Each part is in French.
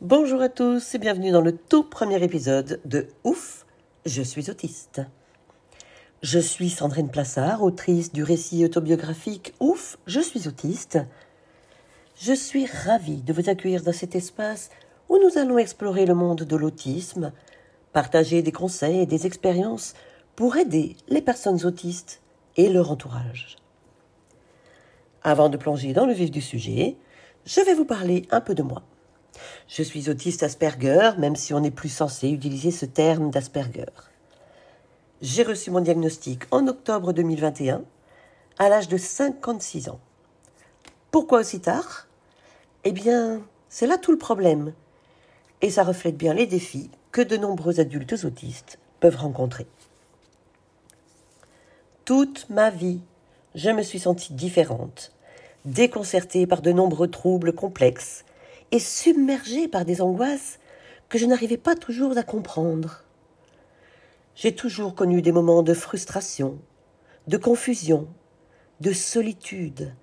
Bonjour à tous et bienvenue dans le tout premier épisode de Ouf, je suis autiste. Je suis Sandrine Plassard, autrice du récit autobiographique Ouf, je suis autiste. Je suis ravie de vous accueillir dans cet espace où nous allons explorer le monde de l'autisme, partager des conseils et des expériences pour aider les personnes autistes et leur entourage. Avant de plonger dans le vif du sujet, je vais vous parler un peu de moi. Je suis autiste Asperger, même si on n'est plus censé utiliser ce terme d'Asperger. J'ai reçu mon diagnostic en octobre 2021, à l'âge de 56 ans. Pourquoi aussi tard? Eh bien, c'est là tout le problème. Et ça reflète bien les défis que de nombreux adultes autistes peuvent rencontrer. Toute ma vie, je me suis sentie différente, déconcertée par de nombreux troubles complexes et submergée par des angoisses que je n'arrivais pas toujours à comprendre. J'ai toujours connu des moments de frustration, de confusion, de solitude,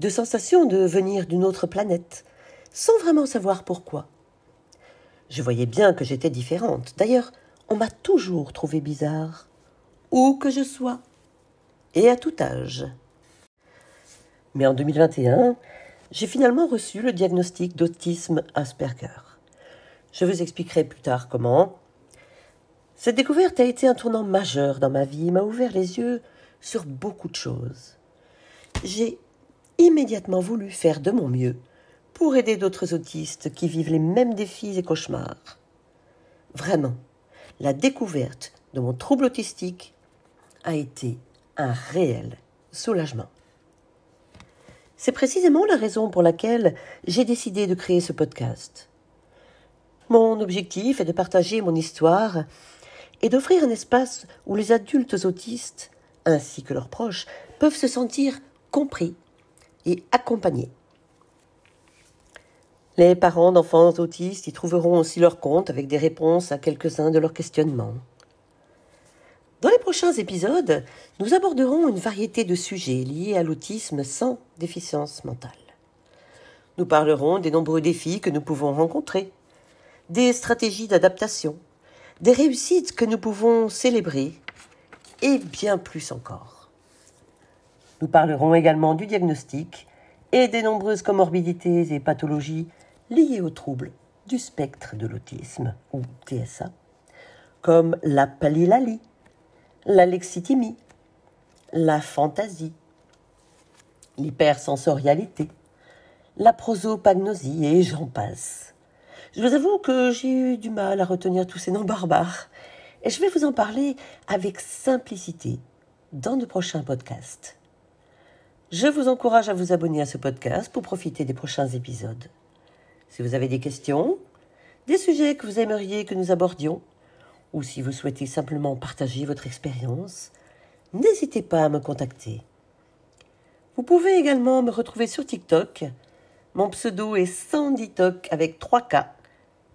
de sensation de venir d'une autre planète, sans vraiment savoir pourquoi. Je voyais bien que j'étais différente. D'ailleurs, on m'a toujours trouvé bizarre, où que je sois, et à tout âge. Mais en 2021, j'ai finalement reçu le diagnostic d'autisme Asperger. Je vous expliquerai plus tard comment. Cette découverte a été un tournant majeur dans ma vie et m'a ouvert les yeux sur beaucoup de choses. J'ai immédiatement voulu faire de mon mieux pour aider d'autres autistes qui vivent les mêmes défis et cauchemars. Vraiment, la découverte de mon trouble autistique a été un réel soulagement. C'est précisément la raison pour laquelle j'ai décidé de créer ce podcast. Mon objectif est de partager mon histoire et d'offrir un espace où les adultes autistes, ainsi que leurs proches, peuvent se sentir compris et accompagnés. Les parents d'enfants autistes y trouveront aussi leur compte avec des réponses à quelques-uns de leurs questionnements. Prochains épisodes, nous aborderons une variété de sujets liés à l'autisme sans déficience mentale. Nous parlerons des nombreux défis que nous pouvons rencontrer, des stratégies d'adaptation, des réussites que nous pouvons célébrer, et bien plus encore. Nous parlerons également du diagnostic et des nombreuses comorbidités et pathologies liées aux troubles du spectre de l'autisme, ou TSA, comme la palilalie, la lexitimie, la fantaisie, l'hypersensorialité, la prosopagnosie et j'en passe. Je vous avoue que j'ai eu du mal à retenir tous ces noms barbares et je vais vous en parler avec simplicité dans de prochains podcasts. Je vous encourage à vous abonner à ce podcast pour profiter des prochains épisodes. Si vous avez des questions, des sujets que vous aimeriez que nous abordions, ou si vous souhaitez simplement partager votre expérience, n'hésitez pas à me contacter. Vous pouvez également me retrouver sur TikTok. Mon pseudo est SandyTok avec 3 K.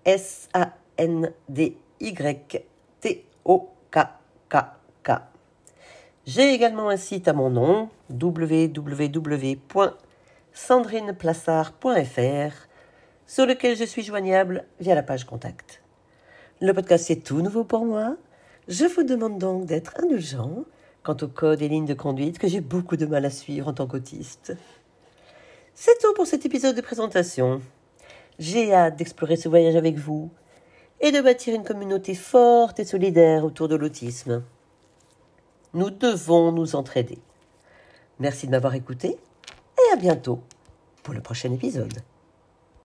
S-A-N-D-Y-T-O-K-K-K. J'ai également un site à mon nom, www.sandrineplassard.fr, sur lequel je suis joignable via la page contact. Le podcast est tout nouveau pour moi. Je vous demande donc d'être indulgent quant aux codes et lignes de conduite que j'ai beaucoup de mal à suivre en tant qu'autiste. C'est tout pour cet épisode de présentation. J'ai hâte d'explorer ce voyage avec vous et de bâtir une communauté forte et solidaire autour de l'autisme. Nous devons nous entraider. Merci de m'avoir écouté et à bientôt pour le prochain épisode.